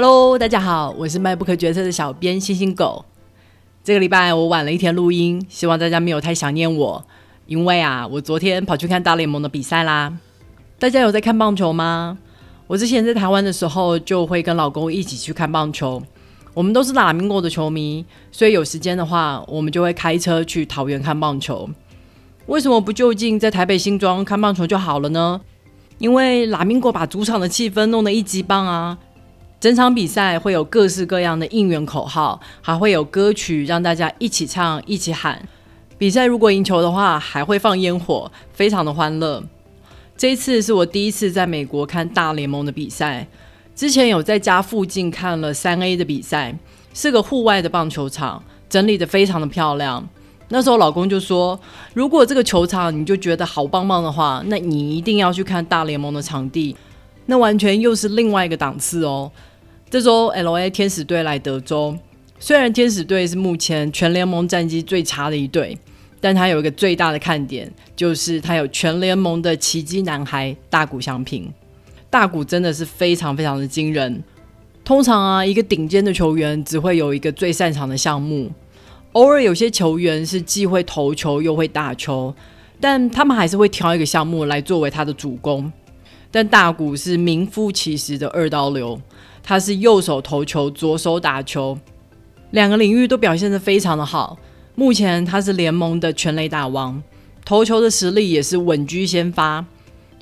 Hello，大家好，我是卖不可决策的小编星星狗。这个礼拜我晚了一天录音，希望大家没有太想念我，因为啊，我昨天跑去看大联盟的比赛啦。大家有在看棒球吗？我之前在台湾的时候，就会跟老公一起去看棒球。我们都是拉明国的球迷，所以有时间的话，我们就会开车去桃园看棒球。为什么不就近在台北新庄看棒球就好了呢？因为拉明国把主场的气氛弄得一级棒啊！整场比赛会有各式各样的应援口号，还会有歌曲让大家一起唱、一起喊。比赛如果赢球的话，还会放烟火，非常的欢乐。这一次是我第一次在美国看大联盟的比赛，之前有在家附近看了三 A 的比赛，是个户外的棒球场，整理的非常的漂亮。那时候老公就说，如果这个球场你就觉得好棒棒的话，那你一定要去看大联盟的场地，那完全又是另外一个档次哦。这周 L A 天使队来德州，虽然天使队是目前全联盟战绩最差的一队，但它有一个最大的看点，就是它有全联盟的奇迹男孩大谷翔平。大谷真的是非常非常的惊人。通常啊，一个顶尖的球员只会有一个最擅长的项目，偶尔有些球员是既会投球又会打球，但他们还是会挑一个项目来作为他的主攻。但大谷是名副其实的二刀流。他是右手投球，左手打球，两个领域都表现得非常的好。目前他是联盟的全垒打王，投球的实力也是稳居先发。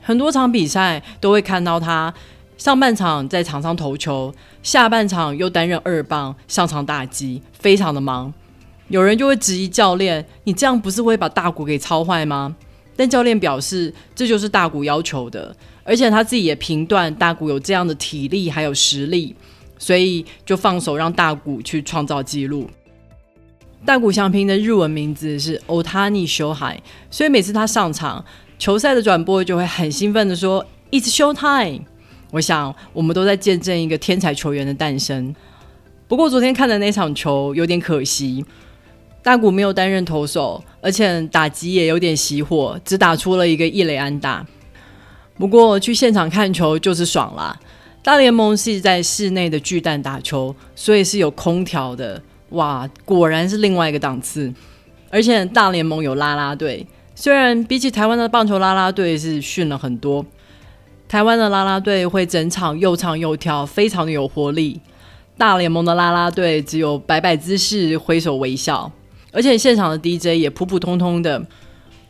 很多场比赛都会看到他上半场在场上投球，下半场又担任二棒上场打击，非常的忙。有人就会质疑教练：“你这样不是会把大谷给操坏吗？”但教练表示，这就是大谷要求的。而且他自己也评断大谷有这样的体力还有实力，所以就放手让大谷去创造纪录。大谷翔平的日文名字是 Otani Shohei，所以每次他上场，球赛的转播就会很兴奋的说 "It's show time"。我想我们都在见证一个天才球员的诞生。不过昨天看的那场球有点可惜，大谷没有担任投手，而且打击也有点熄火，只打出了一个一垒安打。不过去现场看球就是爽啦！大联盟是在室内的巨蛋打球，所以是有空调的。哇，果然是另外一个档次。而且大联盟有啦啦队，虽然比起台湾的棒球啦啦队是逊了很多，台湾的啦啦队会整场又唱又跳，非常的有活力。大联盟的啦啦队只有摆摆姿势、挥手微笑，而且现场的 DJ 也普普通通的，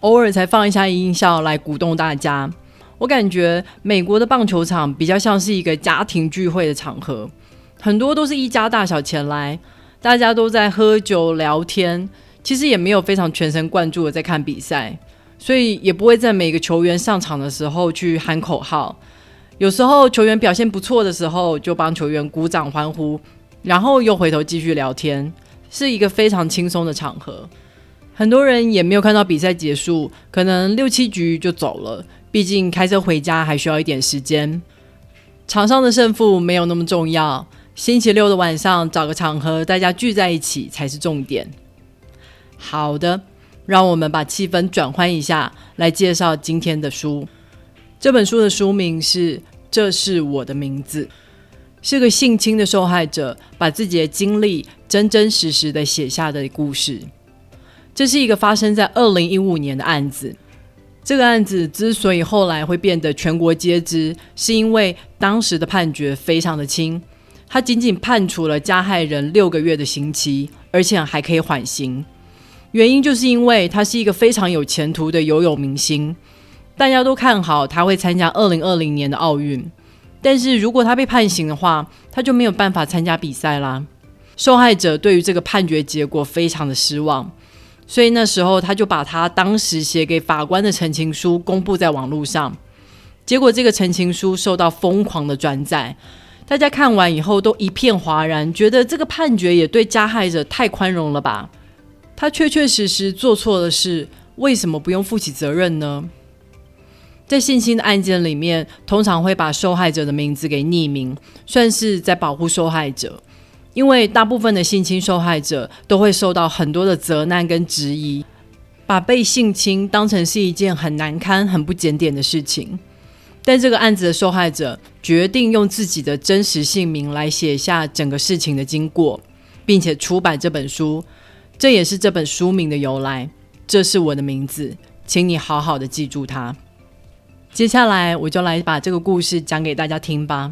偶尔才放一下音效来鼓动大家。我感觉美国的棒球场比较像是一个家庭聚会的场合，很多都是一家大小前来，大家都在喝酒聊天，其实也没有非常全神贯注的在看比赛，所以也不会在每个球员上场的时候去喊口号。有时候球员表现不错的时候，就帮球员鼓掌欢呼，然后又回头继续聊天，是一个非常轻松的场合。很多人也没有看到比赛结束，可能六七局就走了。毕竟开车回家还需要一点时间，场上的胜负没有那么重要。星期六的晚上找个场合，大家聚在一起才是重点。好的，让我们把气氛转换一下，来介绍今天的书。这本书的书名是《这是我的名字》，是个性侵的受害者把自己的经历真真实实的写下的故事。这是一个发生在二零一五年的案子。这个案子之所以后来会变得全国皆知，是因为当时的判决非常的轻，他仅仅判处了加害人六个月的刑期，而且还可以缓刑。原因就是因为他是一个非常有前途的游泳明星，大家都看好他会参加二零二零年的奥运。但是如果他被判刑的话，他就没有办法参加比赛啦。受害者对于这个判决结果非常的失望。所以那时候，他就把他当时写给法官的陈情书公布在网络上。结果，这个陈情书受到疯狂的转载，大家看完以后都一片哗然，觉得这个判决也对加害者太宽容了吧？他确确实实做错了事，为什么不用负起责任呢？在性侵的案件里面，通常会把受害者的名字给匿名，算是在保护受害者。因为大部分的性侵受害者都会受到很多的责难跟质疑，把被性侵当成是一件很难堪、很不检点的事情。但这个案子的受害者决定用自己的真实姓名来写下整个事情的经过，并且出版这本书，这也是这本书名的由来。这是我的名字，请你好好的记住它。接下来我就来把这个故事讲给大家听吧。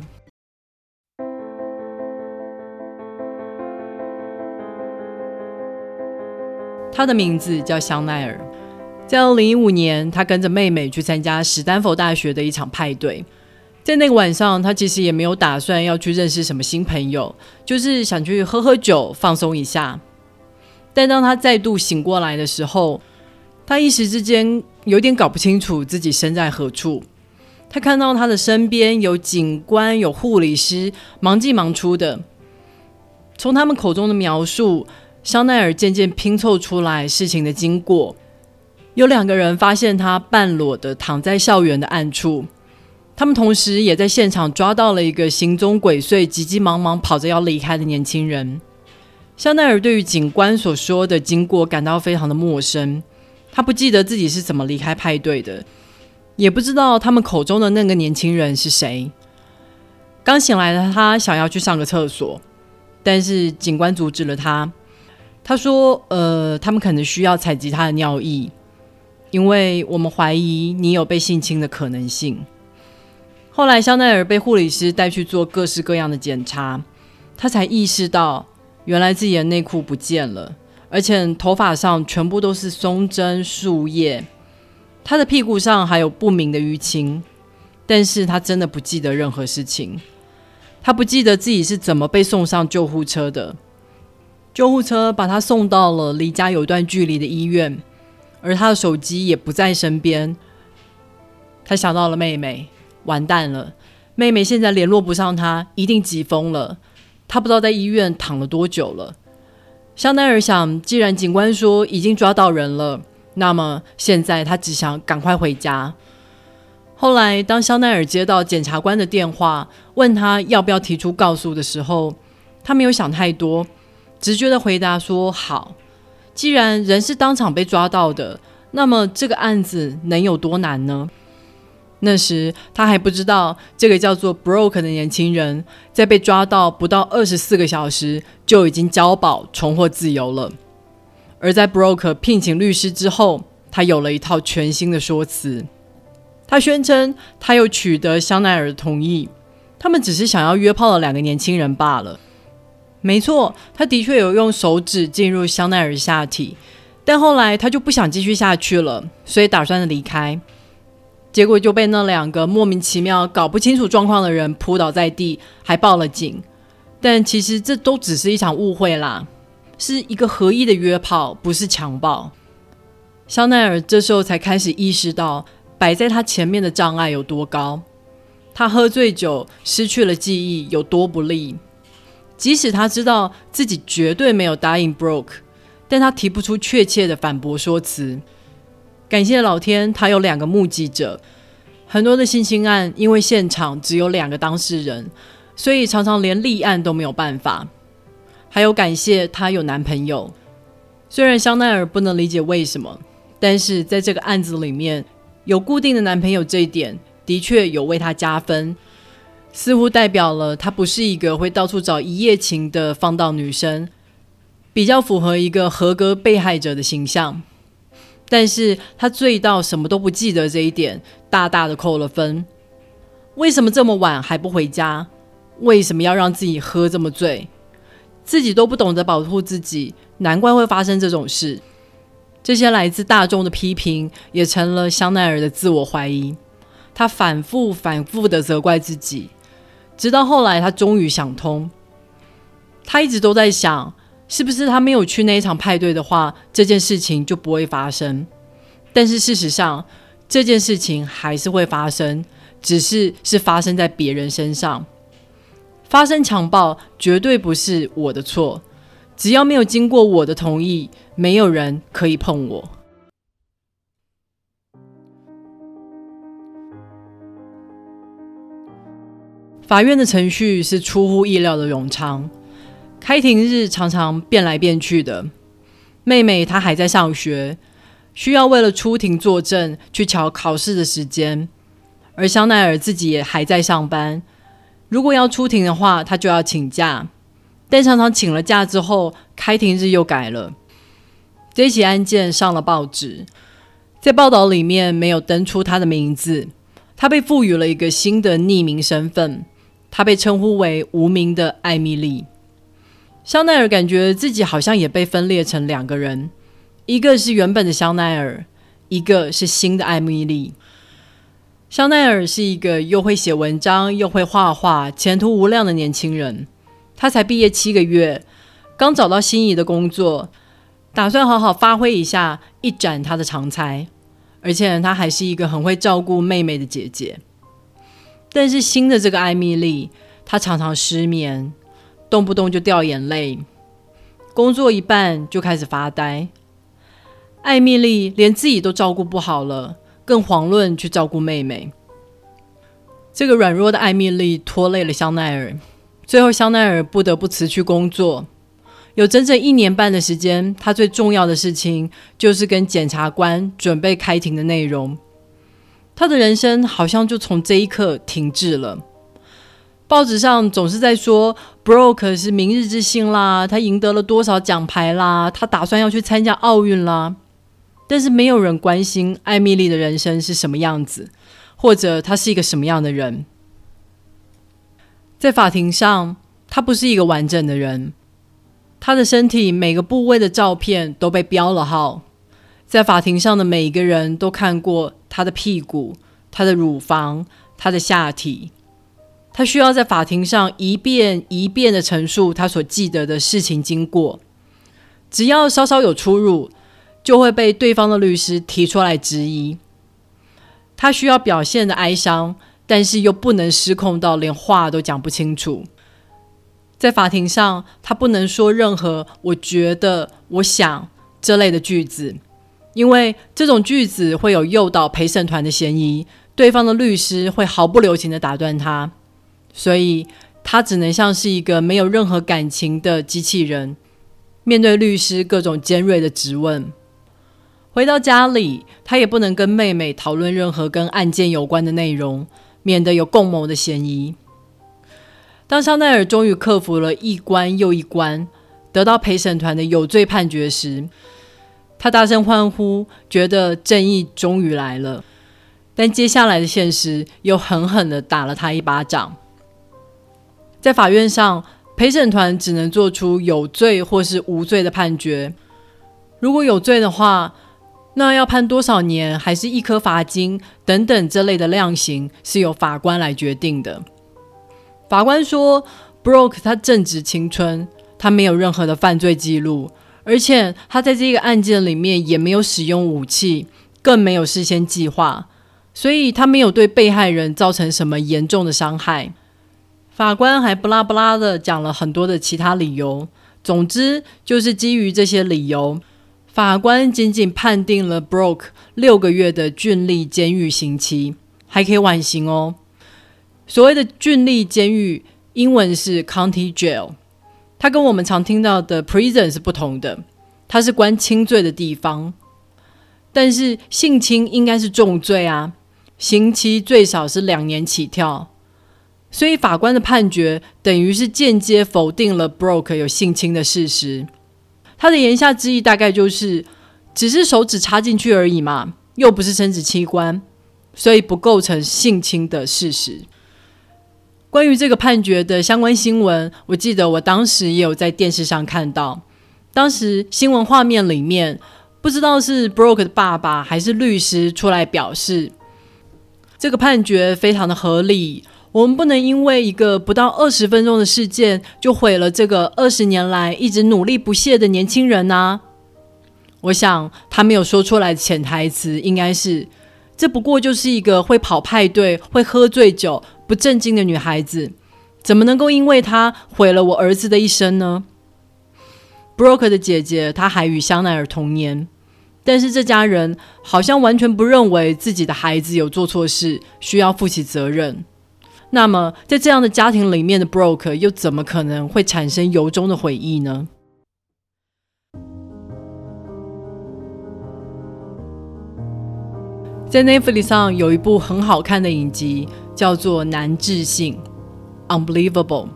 他的名字叫香奈儿。在二零一五年，他跟着妹妹去参加史丹佛大学的一场派对。在那个晚上，他其实也没有打算要去认识什么新朋友，就是想去喝喝酒，放松一下。但当他再度醒过来的时候，他一时之间有点搞不清楚自己身在何处。他看到他的身边有警官、有护理师，忙进忙出的。从他们口中的描述，香奈儿渐渐拼凑出来事情的经过。有两个人发现他半裸的躺在校园的暗处，他们同时也在现场抓到了一个行踪鬼祟、急急忙忙跑着要离开的年轻人。香奈儿对于警官所说的经过感到非常的陌生，他不记得自己是怎么离开派对的，也不知道他们口中的那个年轻人是谁。刚醒来的他想要去上个厕所，但是警官阻止了他。他说：“呃，他们可能需要采集他的尿液。”因为我们怀疑你有被性侵的可能性。后来，香奈儿被护理师带去做各式各样的检查，他才意识到，原来自己的内裤不见了，而且头发上全部都是松针树叶。他的屁股上还有不明的淤青，但是他真的不记得任何事情。他不记得自己是怎么被送上救护车的。救护车把他送到了离家有段距离的医院。而他的手机也不在身边，他想到了妹妹，完蛋了！妹妹现在联络不上他，一定急疯了。他不知道在医院躺了多久了。香奈儿想，既然警官说已经抓到人了，那么现在他只想赶快回家。后来，当香奈儿接到检察官的电话，问他要不要提出告诉的时候，他没有想太多，直觉的回答说：“好。”既然人是当场被抓到的，那么这个案子能有多难呢？那时他还不知道，这个叫做 Broke 的年轻人，在被抓到不到二十四个小时，就已经交保重获自由了。而在 Broke 聘请律师之后，他有了一套全新的说辞。他宣称，他又取得香奈儿的同意，他们只是想要约炮的两个年轻人罢了。没错，他的确有用手指进入香奈儿下体，但后来他就不想继续下去了，所以打算离开。结果就被那两个莫名其妙、搞不清楚状况的人扑倒在地，还报了警。但其实这都只是一场误会啦，是一个合意的约炮，不是强暴。香奈儿这时候才开始意识到摆在他前面的障碍有多高，他喝醉酒失去了记忆有多不利。即使他知道自己绝对没有答应 Broke，但他提不出确切的反驳说辞。感谢老天，他有两个目击者。很多的性侵案因为现场只有两个当事人，所以常常连立案都没有办法。还有感谢他有男朋友。虽然香奈儿不能理解为什么，但是在这个案子里面有固定的男朋友这一点，的确有为他加分。似乎代表了她不是一个会到处找一夜情的放荡女生，比较符合一个合格被害者的形象。但是她醉到什么都不记得这一点，大大的扣了分。为什么这么晚还不回家？为什么要让自己喝这么醉？自己都不懂得保护自己，难怪会发生这种事。这些来自大众的批评，也成了香奈儿的自我怀疑。他反复反复的责怪自己。直到后来，他终于想通。他一直都在想，是不是他没有去那一场派对的话，这件事情就不会发生。但是事实上，这件事情还是会发生，只是是发生在别人身上。发生强暴绝对不是我的错，只要没有经过我的同意，没有人可以碰我。法院的程序是出乎意料的冗长，开庭日常常变来变去的。妹妹她还在上学，需要为了出庭作证去瞧考试的时间，而香奈儿自己也还在上班。如果要出庭的话，她就要请假，但常常请了假之后，开庭日又改了。这起案件上了报纸，在报道里面没有登出她的名字，他被赋予了一个新的匿名身份，他被称呼为无名的艾米丽。香奈儿感觉自己好像也被分裂成两个人，一个是原本的香奈儿，一个是新的艾米丽。香奈儿是一个又会写文章又会画画、前途无量的年轻人。他才毕业七个月，刚找到心仪的工作，打算好好发挥一下，一展他的长才。而且他还是一个很会照顾妹妹的姐姐。但是新的这个艾米丽，她常常失眠。动不动就掉眼泪，工作一半就开始发呆。艾米丽连自己都照顾不好了，更遑论去照顾妹妹。这个软弱的艾米丽拖累了香奈儿，最后香奈儿不得不辞去工作。有整整一年半的时间，他最重要的事情就是跟检察官准备开庭的内容。他的人生好像就从这一刻停滞了。报纸上总是在说，Broke 是明日之星啦，他赢得了多少奖牌啦，他打算要去参加奥运啦。但是没有人关心艾米丽的人生是什么样子，或者她是一个什么样的人。在法庭上，她不是一个完整的人，她的身体每个部位的照片都被标了号，在法庭上的每一个人都看过她的屁股、她的乳房、她的下体。他需要在法庭上一遍一遍的陈述他所记得的事情经过，只要稍稍有出入，就会被对方的律师提出来质疑。他需要表现的哀伤，但是又不能失控到连话都讲不清楚。在法庭上，他不能说任何“我觉得”“我想”这类的句子，因为这种句子会有诱导陪审团的嫌疑，对方的律师会毫不留情的打断他。所以，他只能像是一个没有任何感情的机器人，面对律师各种尖锐的质问。回到家里，他也不能跟妹妹讨论任何跟案件有关的内容，免得有共谋的嫌疑。当香奈儿终于克服了一关又一关，得到陪审团的有罪判决时，他大声欢呼，觉得正义终于来了。但接下来的现实又狠狠的打了他一巴掌。在法院上，陪审团只能做出有罪或是无罪的判决。如果有罪的话，那要判多少年，还是一颗罚金等等这类的量刑，是由法官来决定的。法官说，Broke 他正值青春，他没有任何的犯罪记录，而且他在这个案件里面也没有使用武器，更没有事先计划，所以他没有对被害人造成什么严重的伤害。法官还不拉不拉的讲了很多的其他理由，总之就是基于这些理由，法官仅仅判定了 Broke 六个月的郡立监狱刑期，还可以缓刑哦。所谓的郡立监狱，英文是 County Jail，它跟我们常听到的 Prison 是不同的，它是关轻罪的地方。但是性侵应该是重罪啊，刑期最少是两年起跳。所以法官的判决等于是间接否定了 Broke 有性侵的事实。他的言下之意大概就是，只是手指插进去而已嘛，又不是生殖器官，所以不构成性侵的事实。关于这个判决的相关新闻，我记得我当时也有在电视上看到。当时新闻画面里面，不知道是 Broke 的爸爸还是律师出来表示，这个判决非常的合理。我们不能因为一个不到二十分钟的事件，就毁了这个二十年来一直努力不懈的年轻人呐！我想他没有说出来的潜台词应该是：这不过就是一个会跑派对、会喝醉酒、不正经的女孩子，怎么能够因为她毁了我儿子的一生呢？Broke 的姐姐，她还与香奈儿同年，但是这家人好像完全不认为自己的孩子有做错事，需要负起责任。那么，在这样的家庭里面的 Broke 又怎么可能会产生由衷的悔意呢？在 Netflix 上有一部很好看的影集，叫做《难置信》（Unbelievable），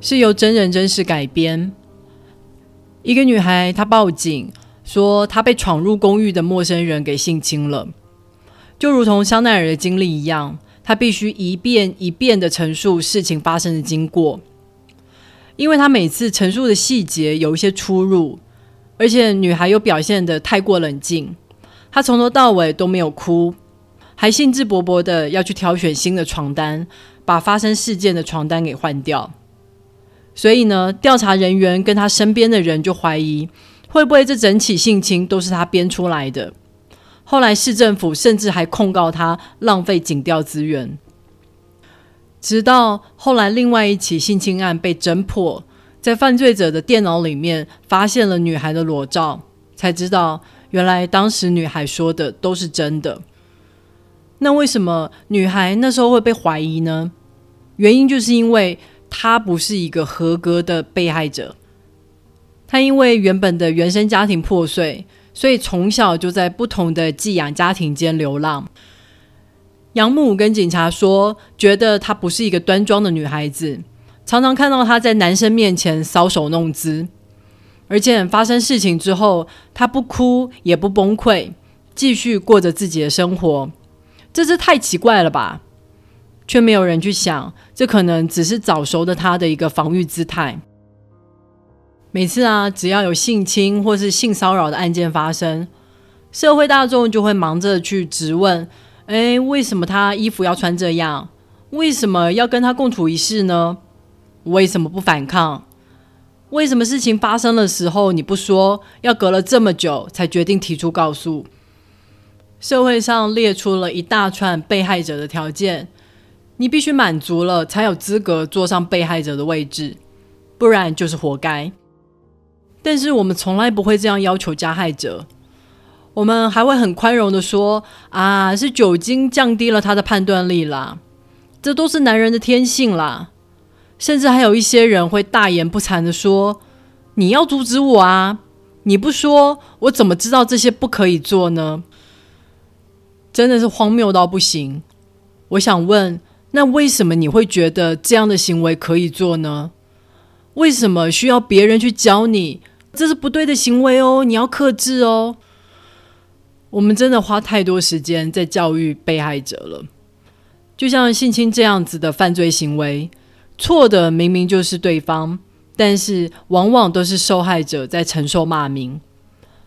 是由真人真事改编。一个女孩她报警说，她被闯入公寓的陌生人给性侵了，就如同香奈儿的经历一样，她必须一遍一遍的陈述事情发生的经过，因为她每次陈述的细节有一些出入，而且女孩又表现的太过冷静。他从头到尾都没有哭，还兴致勃勃的要去挑选新的床单，把发生事件的床单给换掉。所以呢，调查人员跟他身边的人就怀疑，会不会这整起性侵都是他编出来的？后来市政府甚至还控告他浪费警调资源。直到后来另外一起性侵案被侦破，在犯罪者的电脑里面发现了女孩的裸照，才知道。原来当时女孩说的都是真的，那为什么女孩那时候会被怀疑呢？原因就是因为她不是一个合格的被害者，她因为原本的原生家庭破碎，所以从小就在不同的寄养家庭间流浪。养母跟警察说，觉得她不是一个端庄的女孩子，常常看到她在男生面前搔首弄姿。而且发生事情之后，她不哭也不崩溃，继续过着自己的生活，这是太奇怪了吧？却没有人去想，这可能只是早熟的他的一个防御姿态。每次啊，只要有性侵或是性骚扰的案件发生，社会大众就会忙着去质问：哎，为什么他衣服要穿这样？为什么要跟他共处一室呢？为什么不反抗？为什么事情发生的时候你不说？要隔了这么久才决定提出告诉？社会上列出了一大串被害者的条件，你必须满足了才有资格坐上被害者的位置，不然就是活该。但是我们从来不会这样要求加害者，我们还会很宽容的说：“啊，是酒精降低了他的判断力啦，这都是男人的天性啦。”甚至还有一些人会大言不惭的说：“你要阻止我啊！你不说，我怎么知道这些不可以做呢？”真的是荒谬到不行。我想问，那为什么你会觉得这样的行为可以做呢？为什么需要别人去教你？这是不对的行为哦，你要克制哦。我们真的花太多时间在教育被害者了，就像性侵这样子的犯罪行为。错的明明就是对方，但是往往都是受害者在承受骂名。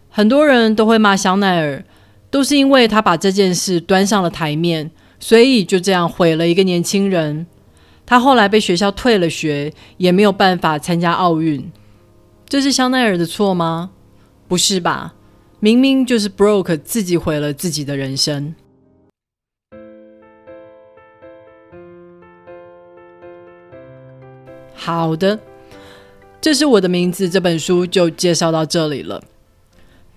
很多人都会骂香奈儿，都是因为他把这件事端上了台面，所以就这样毁了一个年轻人。他后来被学校退了学，也没有办法参加奥运。这是香奈儿的错吗？不是吧？明明就是 Broke 自己毁了自己的人生。好的，这是我的名字。这本书就介绍到这里了。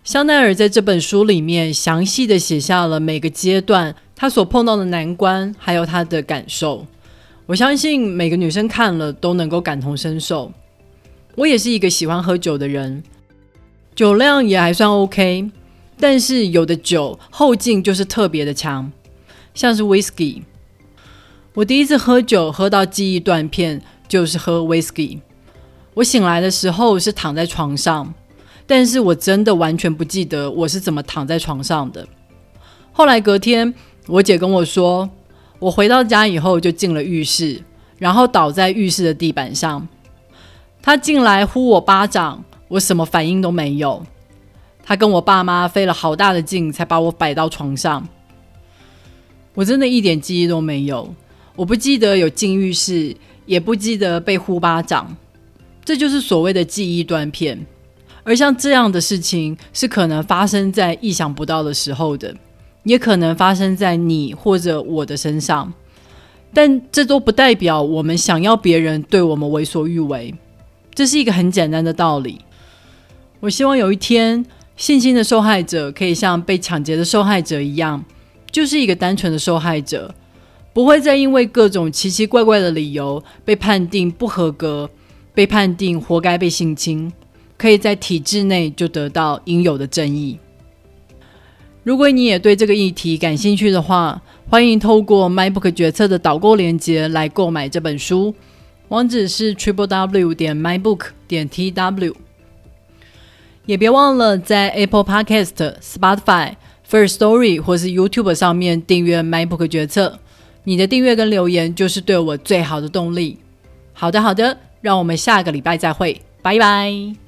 香奈儿在这本书里面详细的写下了每个阶段他所碰到的难关，还有他的感受。我相信每个女生看了都能够感同身受。我也是一个喜欢喝酒的人，酒量也还算 OK，但是有的酒后劲就是特别的强，像是 Whisky。我第一次喝酒喝到记忆断片。就是喝 whisky。我醒来的时候是躺在床上，但是我真的完全不记得我是怎么躺在床上的。后来隔天，我姐跟我说，我回到家以后就进了浴室，然后倒在浴室的地板上。她进来呼我巴掌，我什么反应都没有。她跟我爸妈费了好大的劲才把我摆到床上。我真的一点记忆都没有，我不记得有进浴室。也不记得被呼巴掌，这就是所谓的记忆断片。而像这样的事情是可能发生在意想不到的时候的，也可能发生在你或者我的身上。但这都不代表我们想要别人对我们为所欲为。这是一个很简单的道理。我希望有一天，性侵的受害者可以像被抢劫的受害者一样，就是一个单纯的受害者。不会再因为各种奇奇怪怪的理由被判定不合格，被判定活该被性侵，可以在体制内就得到应有的正义。如果你也对这个议题感兴趣的话，欢迎透过 MyBook 决策的导购链接来购买这本书，网址是 triple w 点 mybook 点 tw。也别忘了在 Apple Podcast、Spotify、First Story 或是 YouTube 上面订阅 MyBook 决策。你的订阅跟留言就是对我最好的动力。好的，好的，让我们下个礼拜再会，拜拜。